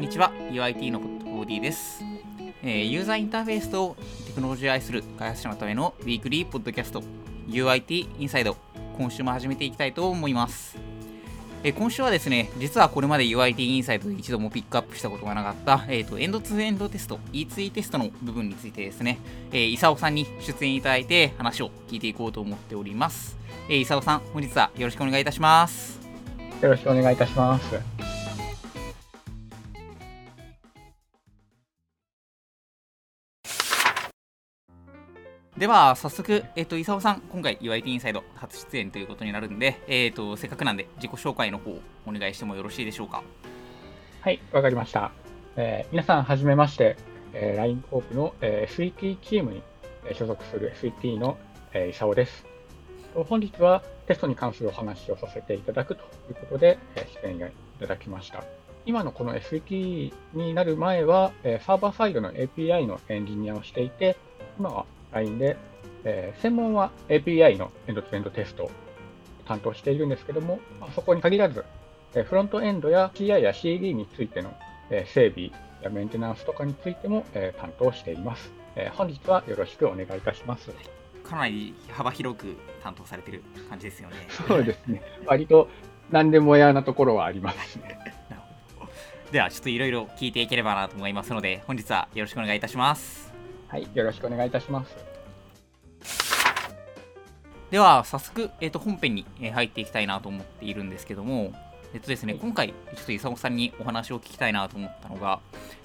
んにちは UIT のポッドボディです、えー、ユーザーインターフェースとテクノロジーを愛する開発者のためのウィークリーポッドキャスト UIT インサイド今週も始めていきたいと思いますえ今週はですね、実はこれまで UIT インサイドで一度もピックアップしたことがなかった、えーと、エンドツーエンドテスト、E2E テストの部分についてですね、えー、イサオさんに出演いただいて話を聞いていこうと思っております。えー、イサオさん、本日はよろしくお願いいたします。よろしくお願いいたします。では、早速、えっ、ー、と、伊沢さん、今回、UIT インサイド初出演ということになるんで、えっ、ー、と、せっかくなんで、自己紹介の方、お願いしてもよろしいでしょうか？はい、わかりました。えー、皆さん、はじめまして、えー、LINE コープの、えー、SET チームに所属する SET の、えー、伊沢です。本日はテストに関するお話をさせていただくということで、えー、出演いただきました。今のこの SET になる前は、えー、サーバーサイドの API のエンジニアをしていて、今は LINE で、えー、専門は API のエンドツエンドテストを担当しているんですけども、まあ、そこに限らず、えー、フロントエンドや CI や CD についての、えー、整備やメンテナンスとかについても、えー、担当しています、えー。本日はよろしくお願いいたします。かなり幅広く担当されてる感じですよね。そうですね。割と何でもやなところはありますね。では、ちょっといろいろ聞いていければなと思いますので、本日はよろしくお願いいたします。はい、よろしくお願いいたします。では、早速、えー、と本編に入っていきたいなと思っているんですけども、えっとですね、今回、ちょっと伊佐さんにお話を聞きたいなと思ったのが、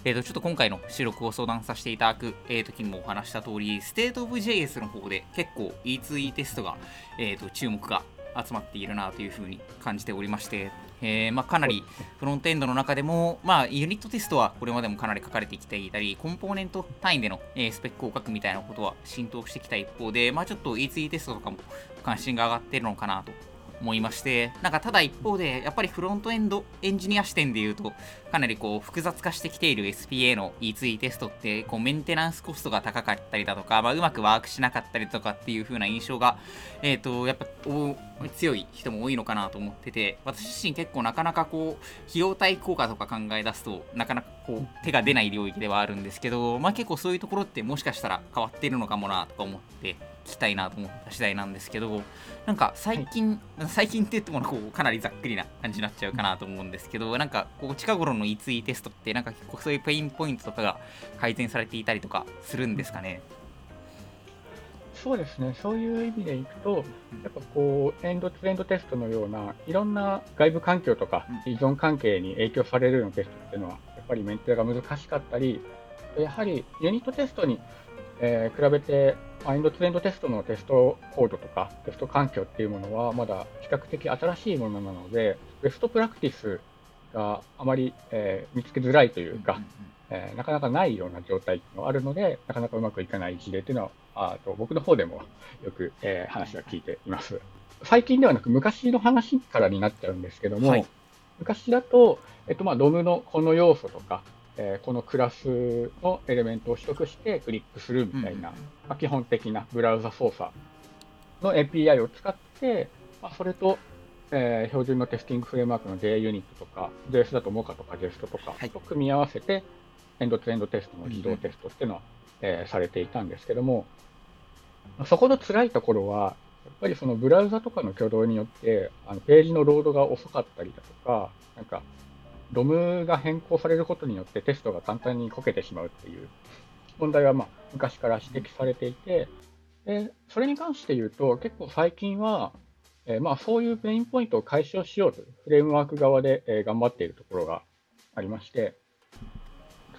えっと、ちょっと今回の収録を相談させていただく、えー、時にもお話した通り、 State of JS の方で結構 E2E テストが、えー、と注目が集まっているなというふうに感じておりまして、えー、まあ、かなりフロントエンドの中でも、まあ、ユニットテストはこれまでもかなり書かれてきていたり、コンポーネント単位での、え、スペックを書くみたいなことは浸透してきた一方で、まあ、ちょっと E2 テストとかも関心が上がっているのかなと思いまして、なんかただ一方で、やっぱりフロントエンドエンジニア視点で言うと、かなりこう複雑化してきている SPA の E2 テストって、こうメンテナンスコストが高かったりだとか、まあ、うまくワークしなかったりとかっていう風な印象が、え、ー、と、やっぱ強い人も多いのかなと思ってて、私自身結構なかなかこう、費用対効果とか考え出すと、なかなかこう、手が出ない領域ではあるんですけど、まあ結構そういうところってもしかしたら変わっているのかもなとか思って。きたいなと思った次第なんですけど、なんか最近、はい、最近って言ってもこうかなりざっくりな感じになっちゃうかなと思うんですけど、なんかこう近頃の E2E テストって、なんか結構そういうペインポイントとかが改善されていたりとかするんですかね？そうですね、そういう意味でいくと、やっぱこう、エンドツーエンドテストのような、いろんな外部環境とか依存関係に影響されるようなテストっていうのは、やっぱりメンテが難しかったり、やはりユニットテストに、えー、比べて、エンドツーエンドテストのテストコードとか、テスト環境っていうものは、まだ比較的新しいものなので、ベストプラクティスがあまり、えー、見つけづらいというか、えー、なかなかないような状態があるので、なかなかうまくいかない事例というのは、あと僕の方でもよく、えー、話は聞いています。最近ではなく昔の話からになっちゃうんですけども、はい、昔だと、えっと、まあ、ドムのこの要素とか、えー、このクラスのエレメントを取得してクリックするみたいな、うん、まあ、基本的なブラウザ操作の API を使って、まあ、それと、えー、標準のテスティングフレームワークの JUnit とか、JS だと Mocha とか JEST とかと組み合わせて、エンドツエンドテストの自動テストっていうのは、うん、えー、されていたんですけども、そこの辛いところは、やっぱりそのブラウザとかの挙動によって、あのページのロードが遅かったりだとか、なんか、ロムが変更されることによってテストが簡単にこけてしまうっていう。問題はまあ昔から指摘されていて、でそれに関して言うと、結構最近は、えー、まあそういうペインポイントを解消しようとフレームワーク側で、え、頑張っているところがありまして、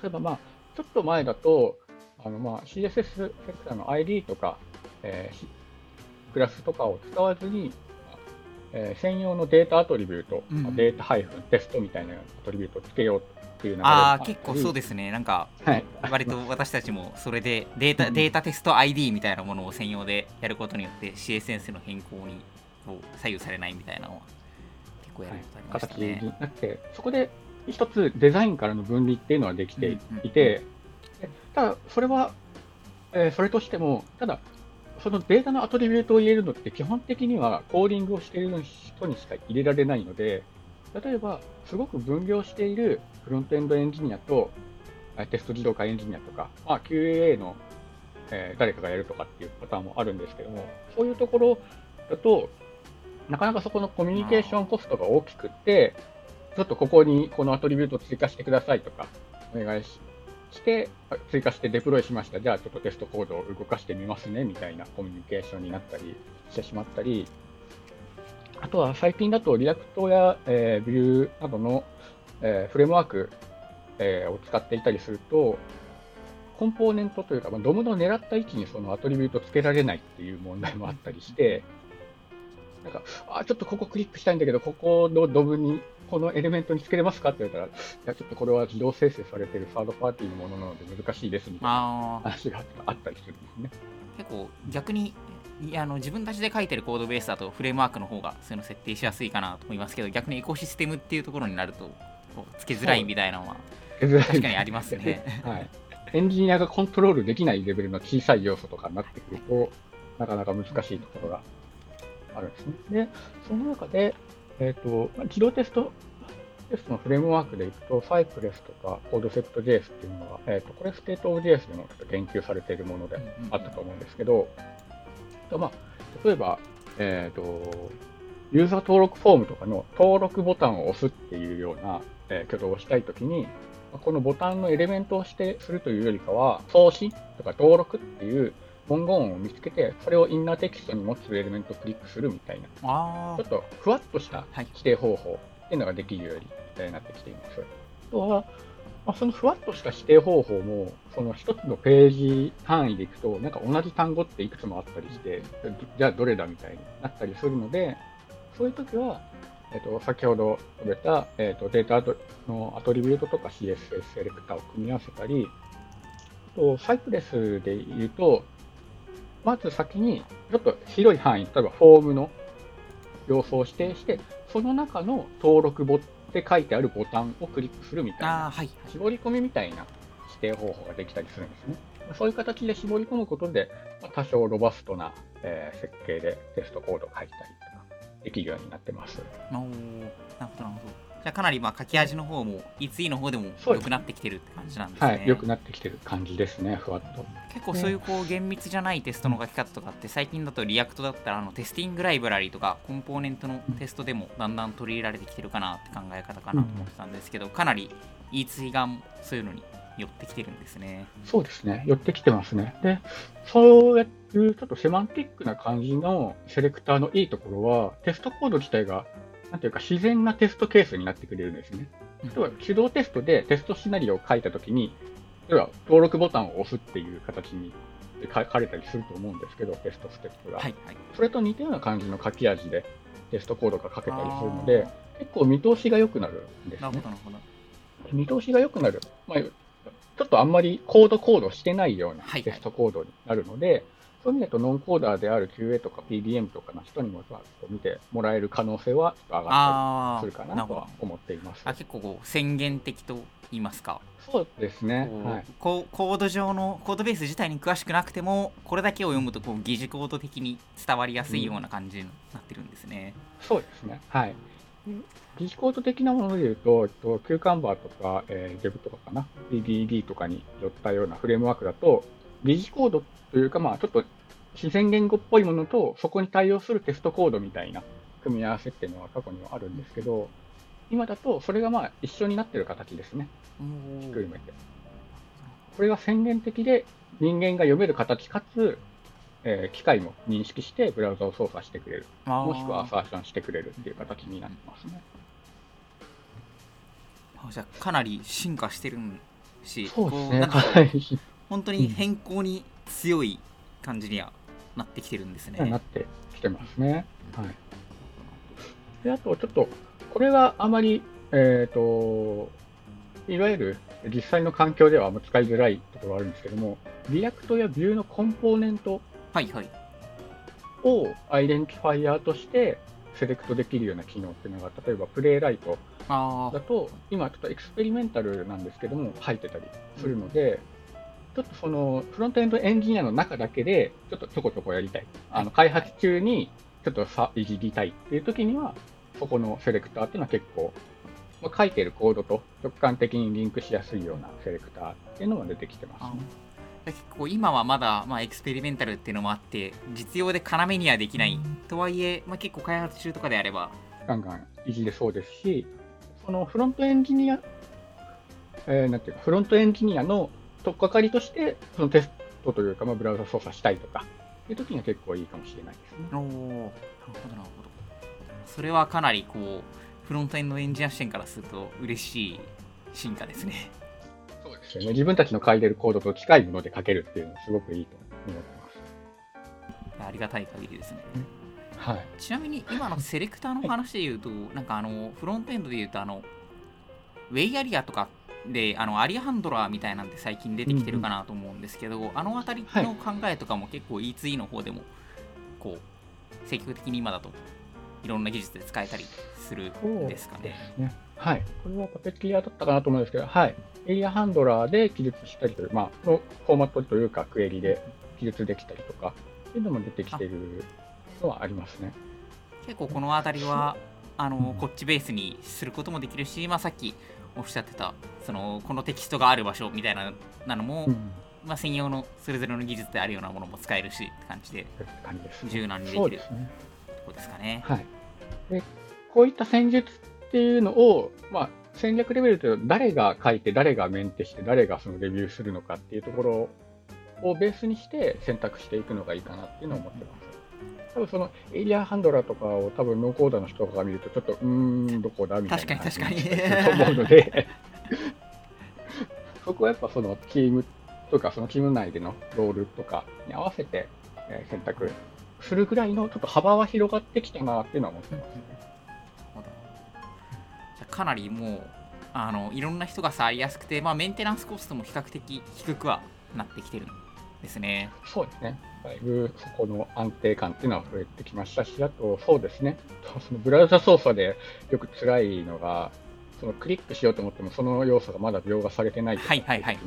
例えばまあ、ちょっと前だと、あのまあ CSS セクターの ID とか、えー、クラスとかを使わずに、えー、専用の data attribute、うん、データハイフンテストみたいな attribute をつけようっていう流れああ結構そうですね。なんか、はい、割と私たちもそれでデータデータテスト ID みたいなものを専用でやることによって CSS の変更に左右されないみたいなのは結構やることありましたね、はい、形になってそこで一つデザインからの分離っていうのはできていて、うんうん、ただそれは、えー、それとしてもただそのデータのアトリビュートを入れるのって基本的にはコーディングをしている人にしか入れられないので、例えば、すごく分業しているフロントエンドエンジニアと、テスト自動化エンジニアとか、まあ、QA の、えー、誰かがやるとかっていうパターンもあるんですけども、そういうところだと、なかなかそこのコミュニケーションコストが大きくって、ちょっとここにこのアトリビュートを追加してくださいとか、お願いしして、追加してデプロイしました。じゃあちょっとテストコードを動かしてみますね、みたいなコミュニケーションになったりしてしまったり、あとは最近だと React や、えー、 Vue などの、えー、フレームワーク、えー、を使っていたりすると、コンポーネントというか、まあ、 DOM の狙った位置にその attribute つけられないっていう問題もあったりして、なんか、あ、ちょっとここクリックしたいんだけど、ここの DOM にこのエレメントにつけれますかって言われたら、いや、ちょっとこれは自動生成されているサードパーティーのものなので難しいですみたいな話があったりするんですね。結構逆にいあの自分たちで書いてるコードベースだとフレームワークの方がそういうの設定しやすいかなと思いますけど逆にエコシステムっていうところになるとつけづらいみたいなのは確かにありますね。はい、エンジニアがコントロールできないレベルの小さい要素とかになってくるとなかなか難しいところがあるんですね。で、その中で、えっ、ー、と、自動テストテストのフレームワークでいくと、 Cypress とかコードセプト JS っていうのが、えーと、これステートオブ JS でもちょっと言及されているものであったと思うんですけど、うん、まあ、例えば、えっ、ー、と、ユーザー登録フォームとかの登録ボタンを押すっていうような、えー、挙動をしたいときに、このボタンのエレメントをしてするというよりかは、送信とか登録っていう文言を見つけて、それをインナーテキストに持つエレメントをクリックするみたいな、ちょっとふわっとした規定方法っていうのができるようになってきています。あとは、まあ、そのふわっとした指定方法も、その一つのページ単位でいくと、なんか同じ単語っていくつもあったりして、じゃあどれだみたいになったりするので、そういう時は、えっと、先ほど述べた、えっと、データのアトリビュートとか CSS セレクターを組み合わせたり、あと、サイプレスで言うと、まず先に、ちょっと広い範囲、例えばフォームの要素を指定して、その中の登録ボって書いてあるボタンをクリックするみたいな、はい、絞り込みみたいな指定方法ができたりするんですね。そういう形で絞り込むことで、多少ロバストな、えー、設計でテストコードを書いたりとかできるようになってます。おなるほど、なるほど。じゃかなりまあ書き味の方も E3 の方でも良くなってきてるって感じなんですね。はい、良くなってきてる感じですね、ふわっと。結構そういうこう厳密じゃないテストの書き方とかって最近だと React だったらあの Testing Library とかコンポーネントのテストでもだんだん取り入れられてきてるかなって考え方かなと思ってたんですけど、かなり E3 がそういうのに寄ってきてるんですね。そうですね、寄ってきてますね。で、そうやってちょっとセマンティックな感じのセレクターのいいところは、テストコード自体がなんていうか自然なテストケースになってくれるんですね。例えば手動テストでテストシナリオを書いたときに、例えば登録ボタンを押すっていう形に書かれたりすると思うんですけど、テストステップが。はいはい、それと似たような感じの書き味でテストコードが書けたりするので、結構見通しが良くなるんですね。見通しが良くなる。まあ、ちょっとあんまりコードコードしてないようなテストコードになるので、はいはいそういう意味だとノンコーダーである QA とか PDM とかの人にも見てもらえる可能性は上がったりするかなとは思っています。あ結構こう宣言的と言いますか。そうですね、はい、コード上のコードベース自体に詳しくなくてもこれだけを読むとこう疑似コード的に伝わりやすいような感じになってるんですね、うん、そうですね。はい。疑似コード的なものでいうと、キューカンバーとか、えー、デブとかかな、BBD とかによったようなフレームワークだと、疑似コードというか、まあ、ちょっと自然言語っぽいものと、そこに対応するテストコードみたいな組み合わせっていうのは過去にはあるんですけど、今だとそれがまあ一緒になってる形ですね。ひっくるめて。これが宣言的で人間が読める形かつ、えー、機械も認識してブラウザを操作してくれる。もしくはアサーションしてくれるっていう形になってますね。じゃあかなり進化してるし、そうですね。本当に変更に強い感じにはなってきてるんですね。なってきてますね。はい。で、あとちょっと、これはあまり、えっ、ー、と、いわゆる実際の環境では使いづらいところがあるんですけども、 React や Vue のコンポーネントを identifier としてセレクトできるような機能っていうのが、例えば Playwright だと、今ちょっと experimental なんですけども、入ってたりするので、ちょっとそのフロントエンドエンジニアの中だけで、ちょっとちょこちょこやりたい。あの開発中にちょっといじりたいっていう時には、そこのセレクターっていうのは結構、まあ、書いてるコードと直感的にリンクしやすいようなセレクターっていうのが出てきてますね。結構今はまだ、まあ、エクスペリメンタルっていうのもあって実用で要にはできないとはいえ、まあ、結構開発中とかであればガンガンいじれそうですしそのフロントエンジニア、えー、なんていうかフロントエンジニアの取っかかりとしてそのテストというか、まあ、ブラウザ操作したいとかいう時には結構いいかもしれないですね。おなるほどなるほどそれはかなりこうフロントエンドエンジニア視点からすると嬉しい進化ですね。そうですよね。自分たちの書いてるコードと近いもので書けるっていうのはすごくいいと思ってます。ありがたい限りですね。はい、ちなみに今のセレクターの話で言うと、はい、なんかあのフロントエンドで言うとあのウェイアリアとかであのアリアハンドラーみたいなんて最近出てきてるかなと思うんですけど、うんうん、あの辺りの考えとかも結構 E2E の方でもこう積極的に今だといろんな技術で使えたりするんですかね。ねはい。これはパペティアだったかなと思うんですけど、はい。エリアハンドラーで記述したりという、まあ、のフォーマットというか、クエリで記述できたりとか、っていうのも出てきているのはありますね。結構この辺りは、あの、こっちベースにすることもできるし、まあ、さっきおっしゃってた、その、このテキストがある場所みたいなのも、うんまあ、専用のそれぞれの技術であるようなものも使えるしって感じで柔軟にできるとこですかね。はい、でこういった戦術っていうのを、まあ、戦略レベルというと誰が書いて誰がメンテして誰がそのレビューするのかっていうところをベースにして選択していくのがいいかなっていうのを思ってます。多分そのエリアハンドラーとかを多分ノーコーダーの人が見るとちょっとうーんどこだみたいな確かに確かにと思うので。そこはやっぱそのチームとかそのチーム内でのロールとかに合わせて選択するぐらいのちょっと幅は広がってきたなっていうのは思ってますね。じゃかなりもうあのいろんな人が触りやすくて、まあ、メンテナンスコストも比較的低くはなってきてるんですね。そうですね。だいぶそこの安定感っていうのは増えてきましたし、あとそうですね、そのブラウザ操作でよく辛いのが、そのクリックしようと思っても、その要素がまだ描画されてないときに、はいはいはい、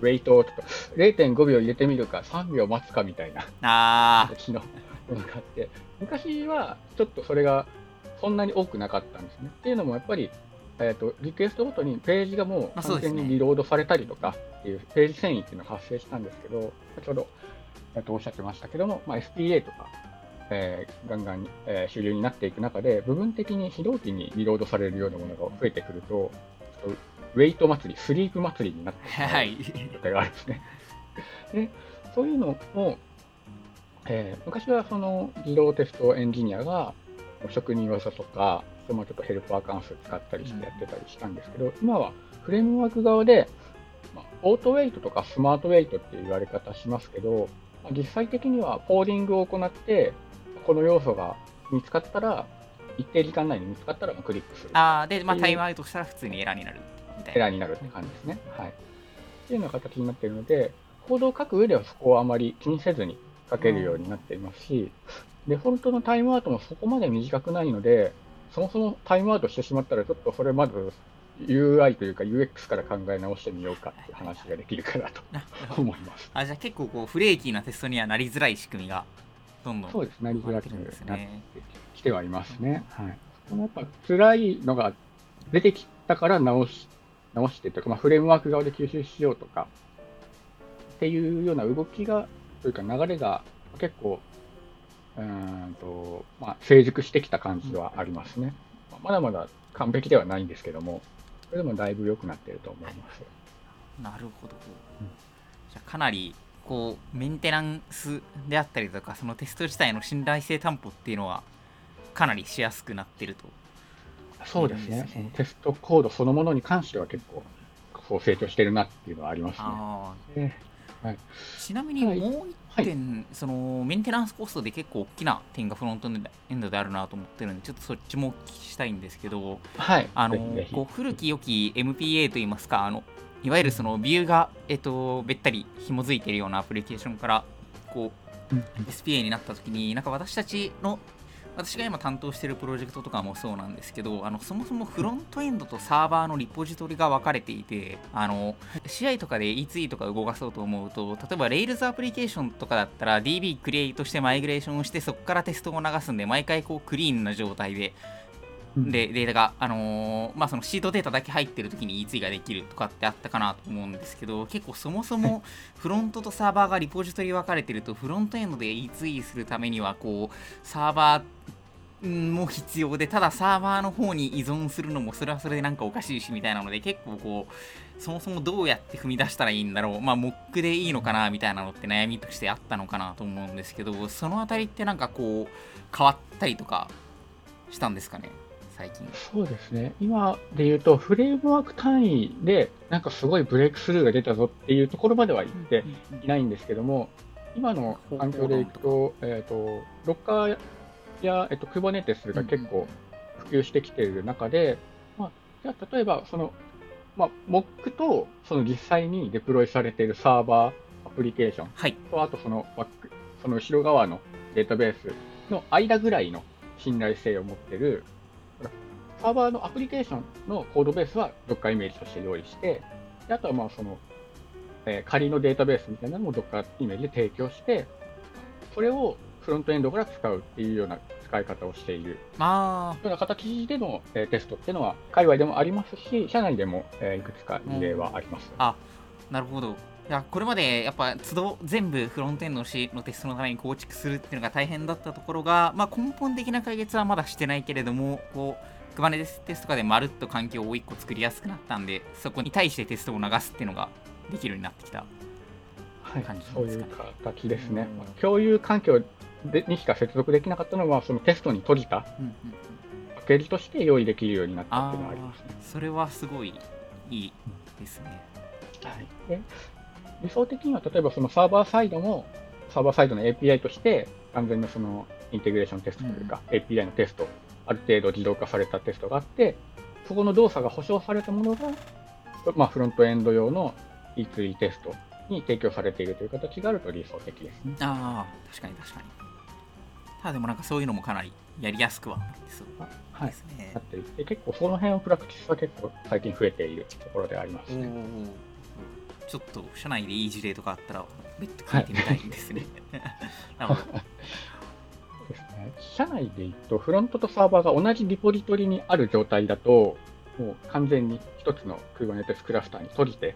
ウェイトをちょっと0.5秒入れてみるか、3秒待つかみたいな形のものがあって、昔はちょっとそれがそんなに多くなかったんですね。っていうのもやっぱり、えーと、リクエストごとにページがもう完全にリロードされたりとかっていうページ遷移っていうのが発生したんですけど、先ほど、えー、とおっしゃってましたけども、まあ、SPA とか、えー、ガンガン、えー、主流になっていく中で、部分的に非同期にリロードされるようなものが増えてくると、ウェイト祭り、スリープ祭りになってしまう状態があるんですね。でそういうのも、えー、昔はその自動テストエンジニアが職人技とか、まあ、ちょっとヘルパー関数使ったりしてやってたりしたんですけど、うん、今はフレームワーク側で、まあ、オートウェイトとかスマートウェイトっていう言われ方しますけど、まあ、実際的にはコーディングを行って、この要素が見つかったら、一定時間内に見つかったらクリックする。あで、まあ、タイムアウトしたら普通にエラーになるみたいな。エラーになるって感じですね。はい。っていうような形になっているので、コードを書く上ではそこはあまり気にせずに書けるようになっていますし、デフォルトのタイムアウトもそこまで短くないので、そもそもタイムアウトしてしまったら、ちょっとそれまず UI というか UX から考え直してみようかっていう話ができるかなと思います。あじゃあ結構こうフレーキーなテストにはなりづらい仕組みがどんどんそうです、なりづらくなってきてはいますね。はい。そのやっぱ辛いのが出てきたから直し直してというか、まあ、フレームワーク側で吸収しようとかっていうような動きがというか流れが結構うんと、まあ、成熟してきた感じはありますね。まだまだ完璧ではないんですけども、それでもだいぶ良くなっていると思います。なるほど。うん、じゃかなりこうメンテナンスであったりとか、そのテスト自体の信頼性担保っていうのは、かなりしやすくなってると。そうですね。そのテストコードそのものに関しては結構、そう成長してるなっていうのはありますね。はい、ちなみにもう一点、はい、そのメンテナンスコストで結構大きな点がフロントエンドであるなと思ってるんで、ちょっとそっちもお聞きしたいんですけど、はい、あのこう古き良き MPA といいますか、あのいわゆるそのビューが、えっと、べったり紐づいているようなアプリケーションからこう、SPA になった時になんか私たちの私が今担当しているプロジェクトとかもそうなんですけどあのそもそもフロントエンドとサーバーのリポジトリが分かれていてあの試合とかで E2E とか動かそうと思うと例えば Rails アプリケーションとかだったら DB クリエイトしてマイグレーションをしてそこからテストを流すんで毎回こうクリーンな状態ででデータが、あのーまあ、そのシートデータだけ入ってる時に E2 ができるとかってあったかなと思うんですけど結構そもそもフロントとサーバーがリポジトリ分かれてるとフロントエンドで E2 するためにはこうサーバーも必要でただサーバーの方に依存するのもそれはそれでなんかおかしいしみたいなので結構こうそもそもどうやって踏み出したらいいんだろう。まあモックでいいのかなみたいなのって悩みとしてあったのかなと思うんですけどそのあたりってなんかこう変わったりとかしたんですかね？最近。そうですね。今で言うと、フレームワーク単位で、なんかすごいブレイクスルーが出たぞっていうところまでは言っていないんですけども、今の環境でいくと、えっ、と、ロッカーや、えっ、と、Kubernetes が結構普及してきている中で、まあ、じゃあ例えば、その、まあ、Mock と、その実際にデプロイされているサーバーアプリケーションはい。と、あとそのバック、その後ろ側のデータベースの間ぐらいの信頼性を持ってる、サーバーのアプリケーションのコードベースは Docker イメージとして用意して、であとはまあその、えー仮のデータベースみたいなのも Docker イメージで提供して、それをフロントエンドから使うっていうような使い方をしているあような形での、えーテストっていうのは、界隈でもありますし、社内でも、えーいくつか事例はあります。あ、なるほど。いやこれまでやっぱ都度全部フロントエンドのしのテストのために構築するっていうのが大変だったところが、まあ、根本的な解決はまだしてないけれどもこう Kubernetes とかでまるっと環境を1個作りやすくなったんでそこに対してテストを流すっていうのができるようになってきた。はい感じ、そういうですかね形ですねうん。共有環境でにしか接続できなかったのは、そのテストに閉じたうんうんうんパッケージとして用意できるようになったあっていうのはありますね。ーそれはすごいいいですね。はい、で理想的には、例えばそのサーバーサイドも、サーバーサイドの API として、完全なそのインテグレーションテストというか、API のテスト、ある程度自動化されたテストがあって、そこの動作が保証されたものが、まあ、フロントエンド用の E2E テストに提供されているという形があると理想的ですね。ああ、確かに確かに。ただでもなんかそういうのもかなりやりやすくはなってそうあはいで。すねな。っていて、結構その辺のプラクティスは結構最近増えているところでありますね。ちょっと社内でいい事例とかあったら別途聞いてみたいですね。なるほど。ですね。社内で言うと、フロントとサーバーが同じリポジトリにある状態だと、もう完全に一つの Kubernetes クラスターに閉じて、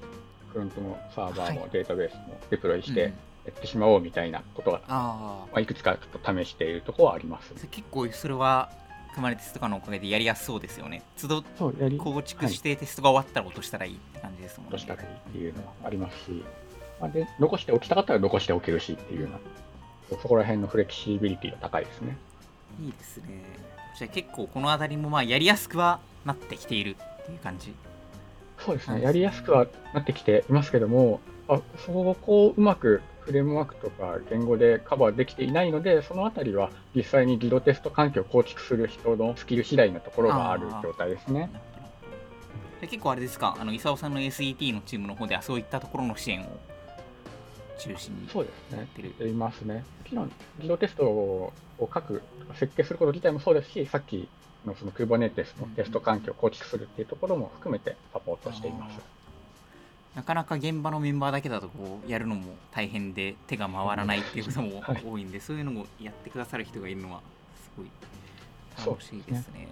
フロントのサーバーもはいデータベースもデプロイしてうんやってしまおうみたいなことは、あまあ、いくつかちょっと試しているところはあります結構それは、組まれテスとかのおかげでやりやすそうですよね。都度構築してテストが終わったら落としたらいいって感じですもんね。としたらいいっていうのはありますし、まあ、で残しておきたかったら残しておけるしっていうような、そこら辺のフレキシビリティが高いですね。いいですね。じゃあ結構この辺りもまあやりやすくはなってきているっていう感じ。そうですね、はいやりやすくはなってきていますけども、あそこをこううまくフレームワークとか言語でカバーできていないので、そのあたりは実際に自動テスト環境を構築する人のスキル次第のところがある状態ですね。で結構あれですか、あの、伊佐さんの SET のチームの方ではそういったところの支援を中心にそうですねやっ。てる。やりますね。もちろん自動テストを書く、設計すること自体もそうですし、さっきのその Kubernetes のテスト環境を構築するっていうところも含めてサポートしています。なかなか現場のメンバーだけだとこうやるのも大変で手が回らないっていうこともはい多いんで、そういうのをやってくださる人がいるのはすごい楽しいですね。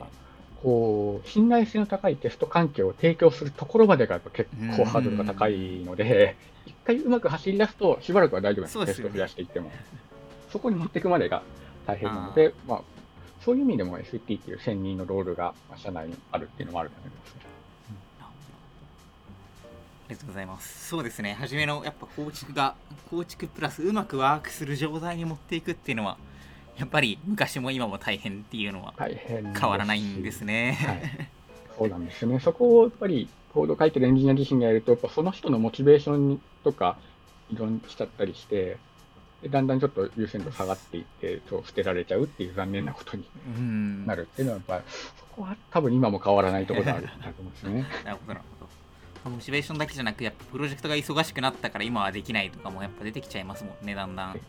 こう信頼性の高いテスト環境を提供するところまでがやっぱ結構ハードルが高いので、一回うまく走り出すと、しばらくは大丈夫なんですねテスト増やしていっても。そこに持っていくまでが大変なので、まあ、そういう意味でも ST っていう専任のロールがまあ社内にあるっていうのもあると思いますね。ありがとうございます。そうですね、初めのやっぱ構築が、構築プラスうまくワークする状態に持っていくっていうのは、やっぱり昔も今も大変っていうのは大変わらないんですね。はい、そうなんですよね。そこをやっぱりコード書いてるエンジニア自身がやると、やっぱその人のモチベーションとか依存しちゃったりして、でだんだんちょっと優先度下がっていって、そう捨てられちゃうっていう残念なことにうん。なるっていうのは、やっぱりそこは多分今も変わらないところがあるんだと思うんですね。なるほど。モチベーションだけじゃなく、やっぱプロジェクトが忙しくなったから今はできないとかもやっぱ出てきちゃいますもんね、だんだん。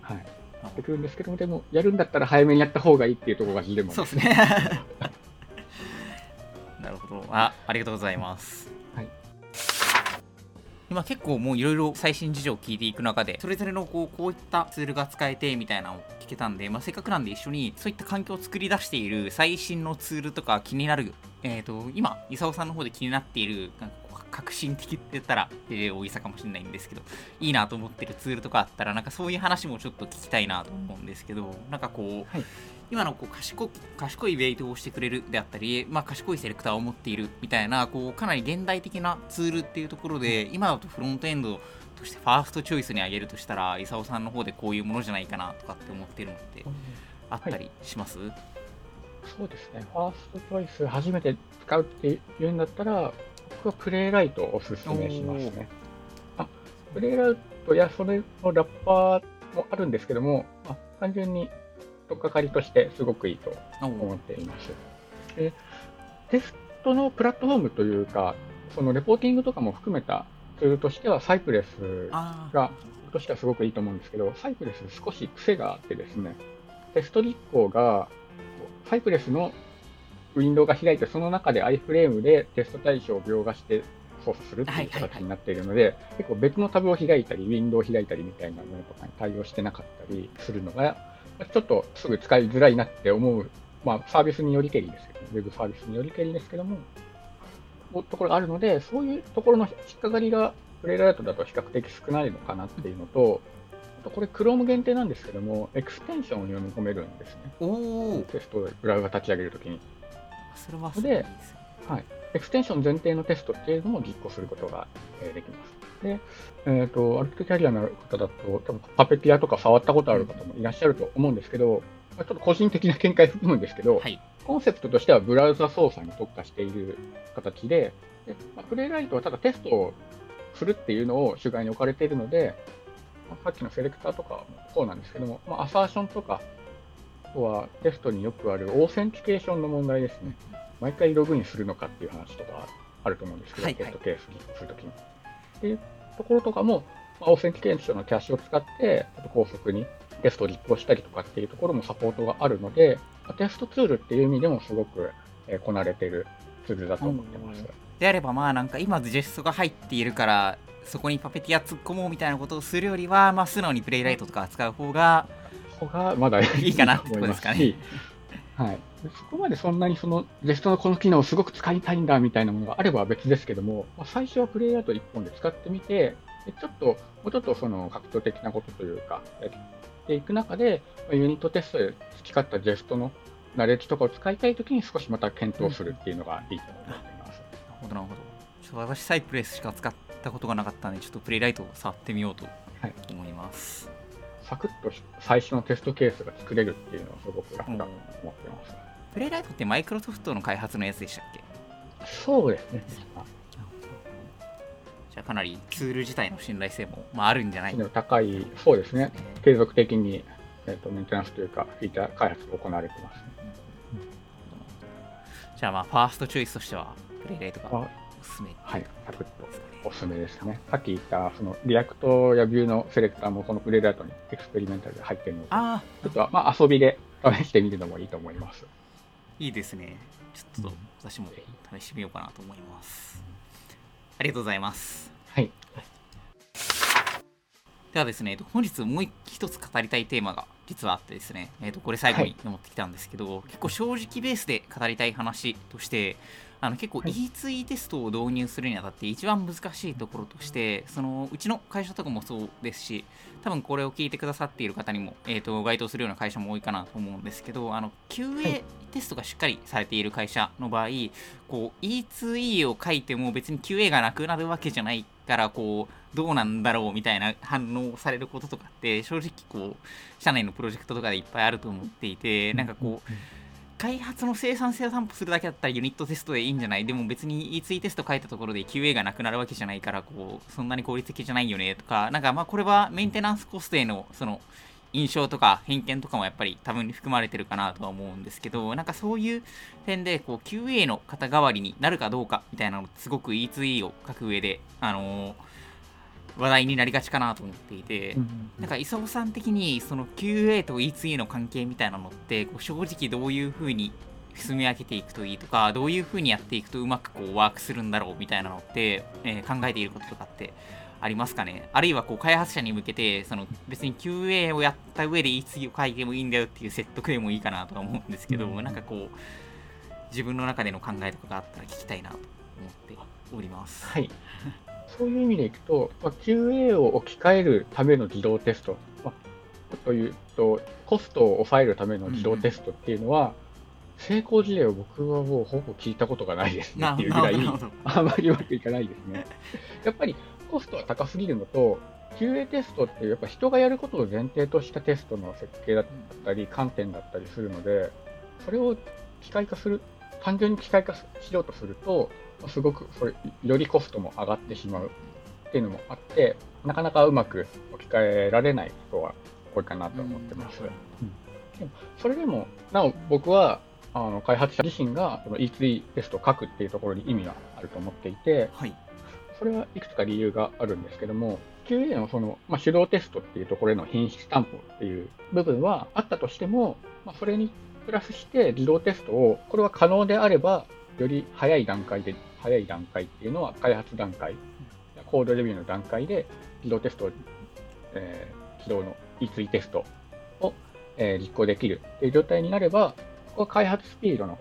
はい。やってくるんですけども、でも、やるんだったら早めにやった方がいいっていうところがでも、そうですね。なるほど。あ、ありがとうございます。はい。今結構もういろいろ最新事情を聞いていく中でそれぞれのこうこういったツールが使えてみたいなのを聞けたんで、まあ、せっかくなんで一緒にそういった環境を作り出している最新のツールとか気になる、えーと、今功さんの方で気になっている革新的って言ったら、えー、大げさかもしれないんですけどいいなと思ってるツールとかあったらなんかそういう話もちょっと聞きたいなと思うんですけどなんかこう、はい、今のこう賢賢いウェイトをしてくれるであったり、まあ、賢いセレクターを持っているみたいなこうかなり現代的なツールっていうところで今だとフロントエンドとしてファーストチョイスに挙げるとしたら功さんの方でこういうものじゃないかなとかって思ってるのってあったりします、はい、そうですね。ファーストチョイス初めて使うっていうんだったら僕はプレイライトをおすすめしますねあプレイライトやそれのラッパーもあるんですけども、まあ、単純にとっかかりとしてすごくいいと思っています。でテストのプラットフォームというか、そのレポーティングとかも含めたツールとしては、サイプレスが、としてはすごくいいと思うんですけど、サイプレス少し癖があってですね、テスト実行が、サイプレスのウィンドウが開いて、その中で iFrame でテスト対象を描画して操作するっていう形になっているので、結構別のタブを開いたり、ウィンドウを開いたりみたいなものとかに対応してなかったりするのが、ちょっとすぐ使いづらいなって思う、まあ、サービスによりけりですけど、ウェブサービスによりけりですけども、ところがあるので、そういうところの引っかかりが Playwright だと比較的少ないのかなっていうのと、あとこれ Chrome 限定なんですけども、エクステンションを読み込めるんですね。おテストをブラウザ立ち上げるときに。それはそで、はい。エクステンション前提のテストっていうのも実行することができます。で、えっ、ー、と、アルトキャリアの方だと、多分 Puppeteer とか触ったことある方もいらっしゃると思うんですけど、ちょっと個人的な見解含むんですけど、はい、コンセプトとしてはブラウザ操作に特化している形で、でまあ、 Playwright はただテストをするっていうのを主眼に置かれているので、まあ、さっきのセレクターとかもそうなんですけども、まあ、アサーションとか、あとはテストによくある authentication の問題ですね。毎回ログインするのかっていう話とかあると思うんですけど、はいはい、テストケースにするときに。っていうところとかも、まあ、 authentication のキャッシュを使って、高速にテストを実行したりとかっていうところもサポートがあるので、テストツールっていう意味でもすごく、えこなれてるツールだと思ってます。であれば、まあなんか今、 Jest が入っているから、そこに Puppeteer 突っ込もうみたいなことをするよりは、まあ、素直に Playwright とか使う方が、方がまだいいかなってことですかね。はい、そこまでそんなにそのジェストのこの機能をすごく使いたいんだみたいなものがあれば別ですけども、まあ、最初はプレイアウト1本で使ってみて、ちょっと、もうちょっとその格闘的なことというか、やっていく中で、ユニットテストで培ったジェストのナレッジとかを使いたいときに少しまた検討するっていうのがいいと思います。なるほど、なるほど。ちょっと私、サイプレスしか使ったことがなかったので、ちょっとプレイライトを触ってみようと思います。はいサクッと最初のテストケースが作れるっていうのはすごく楽だと思ってます。プレイライトってマイクロソフトの開発のやつでしたっけ？そうですね。じゃあかなりツール自体の信頼性も、まあ、あるんじゃない高い、そうですね。継続的に、えーと、メンテナンスというか、フィーチャー開発が行われてます、ね、じゃあまあ、ファーストチョイスとしては、プレイライトがおすすめ、はい、サクッとおすすめですね。さっき言った、その React や Vue のセレクターもこの Playwright に experimental で入ってるので、あちょっとまあ遊びで試してみるのもいいと思います。いいですね。ちょっと私も試してみようかなと思います。ありがとうございます。はい。ではですね、本日もう一つ語りたいテーマが実はあってですね、えー、とこれ最後に持ってきたんですけど、はい、結構正直ベースで語りたい話として、あの結構 E2E テストを導入するにあたって一番難しいところとしてそのうちの会社とかもそうですし多分これを聞いてくださっている方にも、えーと、該当するような会社も多いかなと思うんですけどあの QA テストがしっかりされている会社の場合こう E2E を書いても別に QA がなくなるわけじゃないからこうどうなんだろうみたいな反応されることとかって正直こう社内のプロジェクトとかでいっぱいあると思っていてなんかこう開発の生産性を担保するだけだったらユニットテストでいいんじゃない？でも別に E2 テスト書いたところで QA がなくなるわけじゃないからこうそんなに効率的じゃないよねとかなんかまあこれはメンテナンスコストへのその印象とか偏見とかもやっぱり多分含まれてるかなとは思うんですけどなんかそういう点でこう QA の肩代わりになるかどうかみたいなのすごく E2E を書く上であのー話題になりがちかなと思っていて、なんか磯尾さん的にその QA と E2A の関係みたいなのってこう正直どういうふうに積み上げていくといいとかどういうふうにやっていくとうまくこうワークするんだろうみたいなのって、えー、考えていることとかってありますかね？あるいはこう開発者に向けてその別に QA をやった上でいい次を書いてもいいんだよっていう説得でもいいかなとは思うんですけど、うん、なんかこう自分の中での考えとかがあったら聞きたいなと思っております。はいそういう意味でいくと、まあ、QA を置き換えるための自動テスト、まあ、というと、コストを抑えるための自動テストっていうのは、成功事例を僕はもうほぼ聞いたことがないですね。っていうぐらい、あまりうまくいかないですね。やっぱりコストは高すぎるのと、QA テストってやっぱ人がやることを前提としたテストの設計だったり、観点だったりするので、それを機械化する、単純に機械化しようとすると、すごくそれよりコストも上がってしまうっていうのもあって、なかなかうまく置き換えられない人は多いかなと思ってます。うん、でもそれでも、なお僕はあの開発者自身がその E3 テストを書くっていうところに意味があると思っていて、はい、それはいくつか理由があるんですけども、QA のその、まあ、手動テストっていうところへの品質担保っていう部分はあったとしても、まあ、それにプラスして自動テストを、これは可能であれば、より早い段階で、早い段階っていうのは開発段階、コードレビューの段階で自動テストを、えー、起動の E3 テストを、えー、実行できるっていう状態になれば、ここは開発スピードの、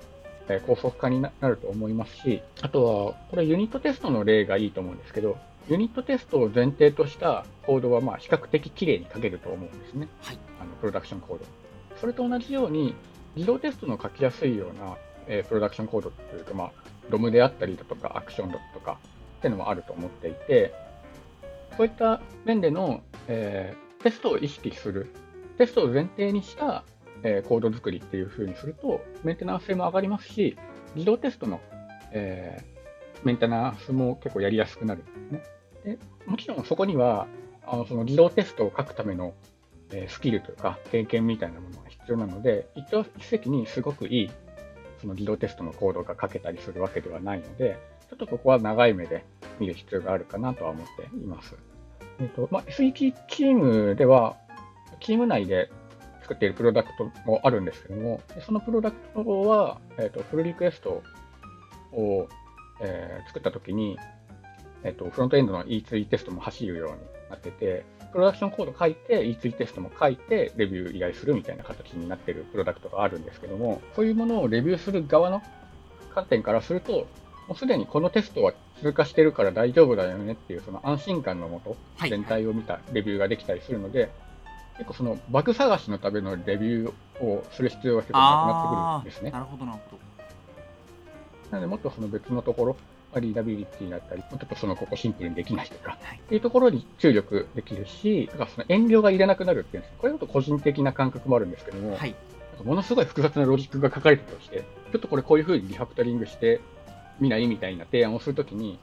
え高速化になると思いますし、あとは、これユニットテストの例がいいと思うんですけど、ユニットテストを前提としたコードはまあ比較的綺麗に書けると思うんですね。はい、あのプロダクションコード。それと同じように、自動テストの書きやすいような、え、プロダクションコードというか、まあ、ロムであったりだとか、アクションドとかっていうのもあると思っていて、そういった面での、えー、テストを意識する、テストを前提にしたえー、コード作りっていう風にすると、メンテナンス性も上がりますし、自動テストの、えー、メンテナンスも結構やりやすくなるんですね。でもちろんそこには、あのその自動テストを書くための、え、スキルというか経験みたいなものが必要なので、一朝一夕にすごくいいその自動テストのコードが書けたりするわけではないので、ちょっとここは長い目で見る必要があるかなとは思っています。えっ、とまあ、SE チームでは、チーム内で作っているプロダクトもあるんですけども、そのプロダクトは、えーと、フルリクエストを、えー、作ったときに、えーと、フロントエンドの E3 テストも走るようになってて、プロダクションコード書いて、E3 テストも書いて、レビュー依頼するみたいな形になっているプロダクトがあるんですけども、そういうものをレビューする側の観点からすると、もうすでにこのテストは通過してるから大丈夫だよねっていうその安心感のもと、全体を見たレビューができたりするので、結構そのバグ探しのためのレビューをする必要が結構なくなってくるんですね。なるほど、なるほど。なので、もっとその別のところ、リーダビリティだったり、ちょっとそのここシンプルにできないとか、はい、っていうところに注力できるし、だからその遠慮がいらなくなるっていうんです。これだと個人的な感覚もあるんですけども、はい、ものすごい複雑なロジックが書かれてたとして、ちょっとこれこういうふうにリファクタリングしてみないみたいな提案をするときに、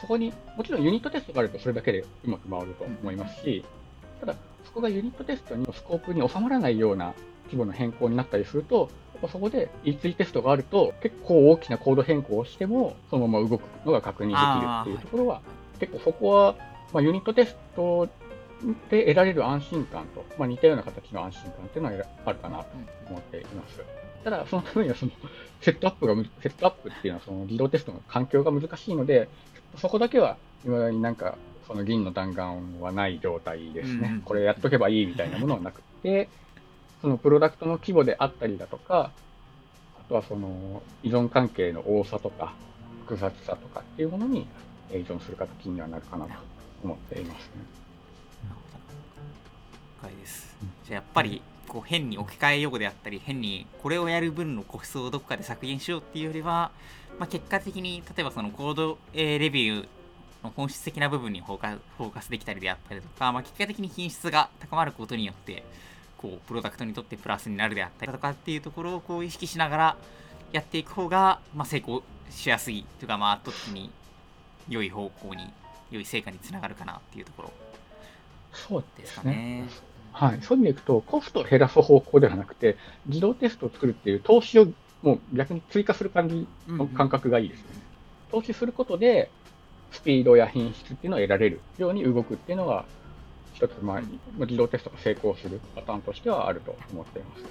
そこに、もちろんユニットテストがあるとそれだけでうまく回ると思いますし、ただ、そこがユニットテストにスコープに収まらないような規模の変更になったりすると、そこで E3 テストがあると、結構大きなコード変更をしても、そのまま動くのが確認できるっていうところは、結構そこは、まあ、ユニットテストで得られる安心感と、まあ、似たような形の安心感っていうのはあるかなと思っています。ただ、そのためにはそのセットアップが、セットアップっていうのはその自動テストの環境が難しいので、そこだけは、未だになんかその銀の弾丸はない状態ですね、うん、これやっとけばいいみたいなものはなくて、そのプロダクトの規模であったりだとか、あとはその依存関係の多さとか、複雑さとかっていうものに依存する形にはなるかなと思っていますね。なるほど。了解です。じゃあやっぱり、こう変に置き換え用語であったり変にこれをやる分のコストをどこかで削減しようっていうよりは、まあ、結果的に例えばそのコード、えー、レビュー本質的な部分にフォーカフォーカスできたりであったりとか、まあ、結果的に品質が高まることによってこうプロダクトにとってプラスになるであったりとかっていうところをこう意識しながらやっていく方が、まあ、成功しやすいというか、まあ、圧倒的に良い方向に良い成果につながるかなっていうところそうですかね。はい、そういう意味でいくと、コストを減らす方向ではなくて、自動テストを作るっていう投資をもう逆に追加する感じの感覚がいいですね。うんうん、投資することで、スピードや品質っていうのを得られるように動くっていうのが、一つ、まあ、自動テストが成功するパターンとしてはあると思っています。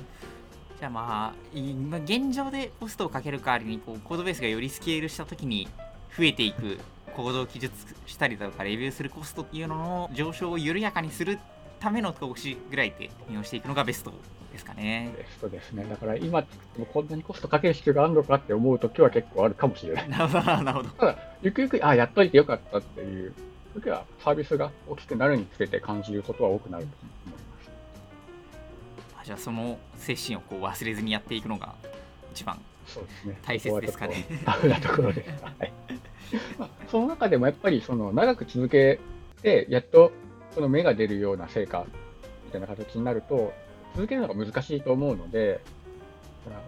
じゃあまあ今現状でコストをかける代わりにこうコードベースがよりスケールした時に増えていく行動記述したりだとかレビューするコストっていうのの上昇を緩やかにするための投資ぐらいで運用していくのがベストですかね。ベストですね。だから今作ってもこんなにコストかける必要があるのかって思うときは結構あるかもしれない。なるほど、なるほど。ただ、ゆくゆく、あ、やっといてよかったっていう時は、サービスが大きくなるにつれて感じることは多くなると思います。あじゃあその精神をこう忘れずにやっていくのが一番。大切ですかねタフなところです。はい。まあ、その中でもやっぱりその長く続けて、やっとその芽が出るような成果みたいな形になると、続けるのが難しいと思うので、だから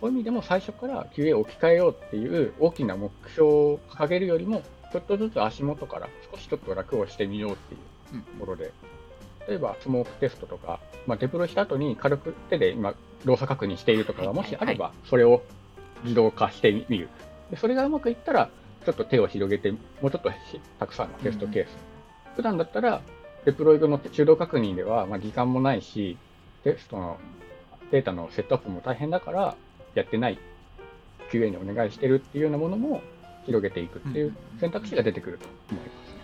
そういう意味でも最初から QA を置き換えようっていう大きな目標を掲げるよりも、ちょっとずつ足元から少しちょっと楽をしてみようっていううん。ところで、例えばスモークテストとか、まあ、デプロイした後に軽く手で今動作確認しているとかがもしあれば、それを自動化してみる。でそれがうまくいったら、ちょっと手を広げて、もうちょっとしたくさんのテストケース。普段だったら、デプロイドの中動確認では、まあ、時間もないし、テストのデータのセットアップも大変だから、やってない。QA にお願いしてるっていうようなものも広げていくっていう選択肢が出てくると思いますね。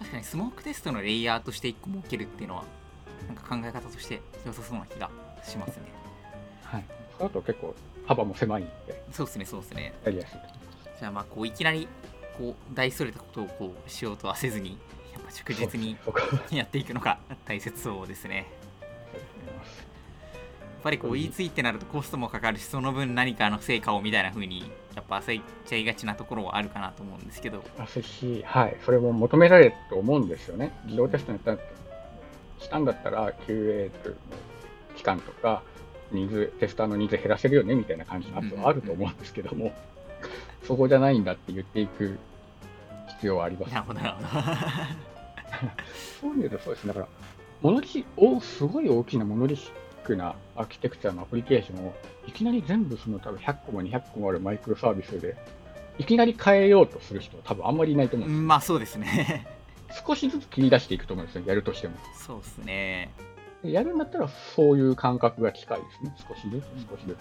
確かにスモークテストのレイヤーとして1個設けるっていうのはなんか考え方として良さそうな気がしますね。はい。それだと結構幅も狭いんで、そうですねそうですね。やりやすい。じゃあまあこういきなりこう大それたことをこうしようとはせずにやっぱ着実にやっていくのが 大切そうですね。やっぱりこう言いついってなるとコストもかかるしその分何かの成果をみたいな風にやっぱ焦っちゃいがちなところはあるかなと思うんですけど。ますし、はい、それも求められると思うんですよね。自動テストにしたんだったら QA の期間とか、ニーズ、テスターのニーズ減らせるよねみたいな感じの圧はあると思うんですけども、そこじゃないんだって言っていく必要はありますなるほど。なるほど。そういう意味でそうですね。だから、モノリシおすごい大きなモノリシックなアーキテクチャのアプリケーションを、いきなり全部その多分100個も200個もあるマイクロサービスで、いきなり変えようとする人は多分あんまりいないと思うんです。まあそうですね 少しずつ切り出していくと思うんですよ、やるとしても。そうですねでやるんだったらそういう感覚が近いですね。少しずつ少しずつ。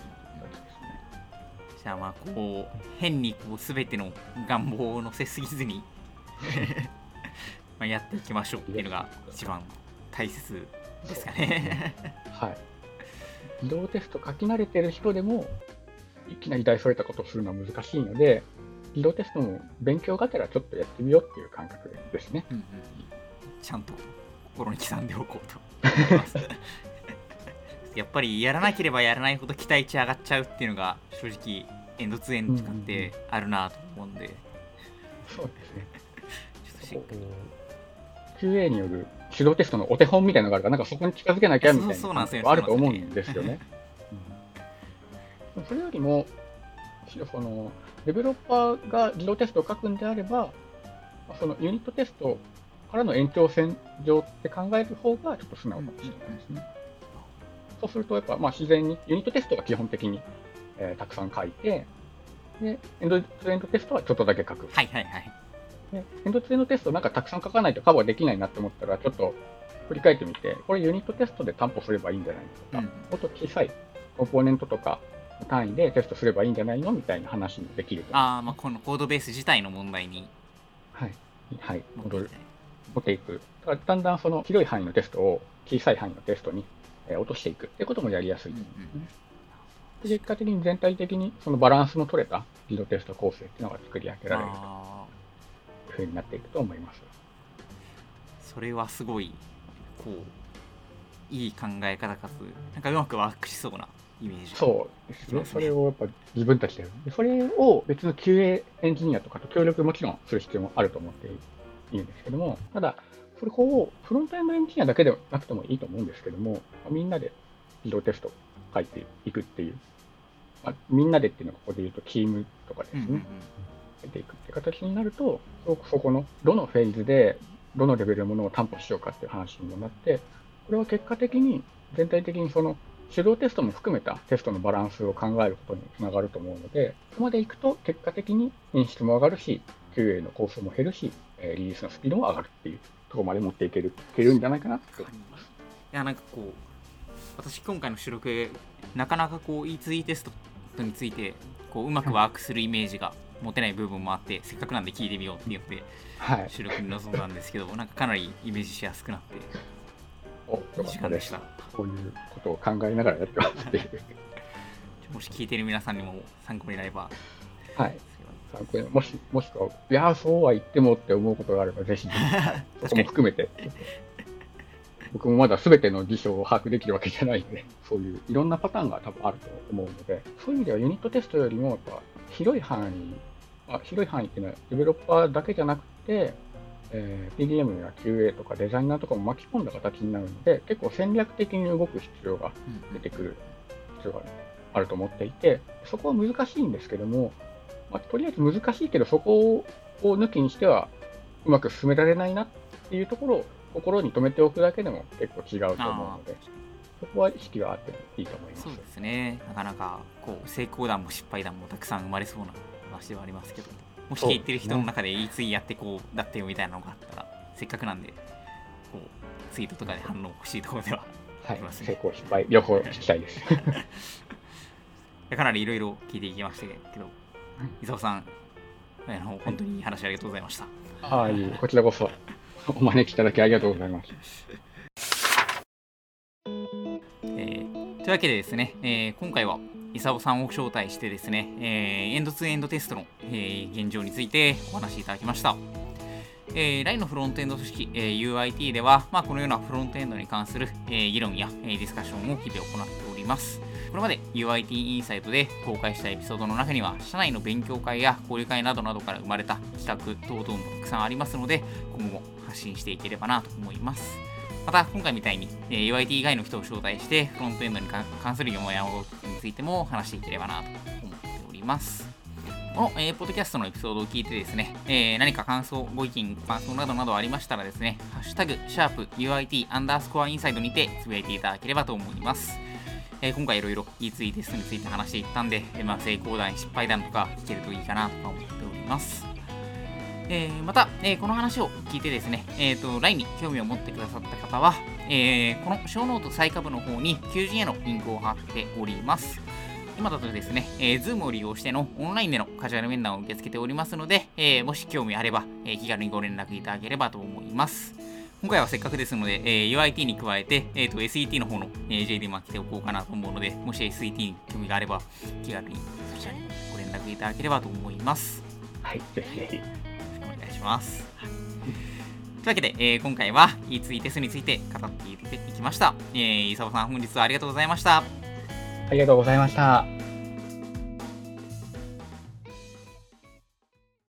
じゃあまあこう変にこう全ての願望を乗せすぎずに まあやっていきましょうっていうのが一番大切ですかねはい。自動テスト書き慣れてる人でも、いきなり大それたことをするのは難しいので、自動テストも勉強がてらちょっとやってみようっていう感覚ですね。うんうんちゃんと心に刻んでおこうと。思いますやっぱりやらなければやらないほど期待値上がっちゃうっていうのが正直エンドツーエンド使ってあるなと思うんで、そうですね。ちょっとしっかり QA による手動テストのお手本みたいなのがあるから、なんかそこに近づけなきゃみたいなのがあると思うんですよね。うんそれよりも、そのデベロッパーが自動テストを書くんであれば、まあそのユニットテストからの延長線上って考える方がちょっと素直かもしれないですね。そうすると、やっぱまあ自然に、ユニットテストは基本的に、えーたくさん書いて、で、エンドエンドテストはちょっとだけ書く。はいはいはいで、エンドツーエンドテストなんかたくさん書かないとカバーできないなって思ったら、ちょっと振り返ってみて、これユニットテストで担保すればいいんじゃないのとか、うんもっと小さいコンポーネントとか単位でテストすればいいんじゃないのみたいな話もできると。ああまあこのコードベース自体の問題にはい。はい。戻る。持っていく。だからだんだんその広い範囲のテストを小さい範囲のテストにえー落としていくってこともやりやすいうんうんで結果的に全体的にそのバランスの取れた自動テスト構成っていうのが作り上げられるあというふうになっていくと思います。ーそれはすごいこういい考え方かつなんかうまくワークしそうなイメージ。そうですね。そうですね。それをやっぱ自分たちでそれを別の QA エンジニアとかと協力もちろんする必要もあると思っているんですけども、ただ、それをフロントエンドエンジニアだけでなくてもいいと思うんですけども、みんなで自動テスト書いていくっていう、まあ、みんなでっていうのがここで言うとチームとかですね、うんうんうんていくって形になると、そそこのどのフェーズでどのレベルのものを担保しようかっていう話にもなって、これは結果的に全体的にその手動テストも含めたテストのバランスを考えることにつながると思うので、ここまでいくと結果的に品質も上がるし、QA の工数も減るし、リリースのスピードも上がるっていうところまで持っていけるいけるんじゃないかなと思います。いやなんかこう私今回の収録なかなかこう E2E テストについてこううまくワークするイメージが持てない部分もあってせっかくなんで聞いてみようって言ってはい。収録に臨んだんですけど、なんかかなりイメージしやすくなって時間でしたた。こういうことを考えながらやってますっていう。もし聞いてる皆さんにも参考になればはい。参考にもし、もしくは、いやー、そうは言ってもって思うことがあれば、ぜひ、は いそこも含めて。僕もまだ全ての事象を把握できるわけじゃないんで、そういういろんなパターンが多分あると思うので、そういう意味ではユニットテストよりも、やっぱ広い範囲、あ広い範囲っていうのは、デベロッパーだけじゃなくて、えー PDM や QA とかデザイナーとかも巻き込んだ形になるので、結構戦略的に動く必要がうん出てくる必要があると思っていて、そこは難しいんですけども、まあ、とりあえず難しいけど、そこを抜きにしてはうまく進められないなっていうところを心に留めておくだけでも結構違うと思うので、そこは意識があってもいいと思います。そうですねなかなかこう成功談も失敗談もたくさん生まれそうな話ではありますけどもし聞いてる人の中で E2 やってこうだったよみたいなのがあったらせっかくなんでこうツイートとかで反応欲しいところでははい。ありますね。成功、失敗、両方聞きたいです。かなりいろいろ聞いていきましたけど伊沢さんあの本当にいい話ありがとうございました。はい、こちらこそお招きいただきありがとうございます。えーというわけでですね、えー今回は伊沢さんを招待してですね、えーエンドツーエンドテストの、えー現状についてお話しいただきました。えー LINE のフロントエンド組織、えー UIT では、まあ、このようなフロントエンドに関する、えー議論や、えーディスカッションを日々行っております。これまで UIT インサイトで公開したエピソードの中には、社内の勉強会や交流会などなどから生まれた企画等々もたくさんありますので、今後発信していければなと思います。また、今回みたいに、えー UIT 以外の人を招待して、フロントエンドに関するよもやまについても話していければなと思っております。この、えーポッドキャストのエピソードを聞いてですね、えー何か感想、ご意見、感想などなどありましたらですね、ハッシュタグ、シャープ UIT underscore inside にてつぶやいていただければと思います。えー今回いろいろ E2 テストについて話していったんで、えまあ、成功談、失敗談とか聞けるといいかなと思っております。えーまた、えーこの話を聞いてですね、えーと、LINE に興味を持ってくださった方は、えーこのショーノート最下部の方に求人へのリンクを貼っております。今だとですね、えー Zoom を利用してのオンラインでのカジュアル面談を受け付けておりますので、えーもし興味あれば、えー気軽にご連絡いただければと思います。今回はせっかくですので、えー UIT に加えて、えーと SET の方の、えー JD も来ておこうかなと思うので、もし SET に興味があれば、気軽にそちらにご連絡いただければと思います。はい、ぜひぜひ。します。というわけで、えー今回は E2 テスについて語っていきました。えー、伊沢さん、本日はありがとうございました。ありがとうございました。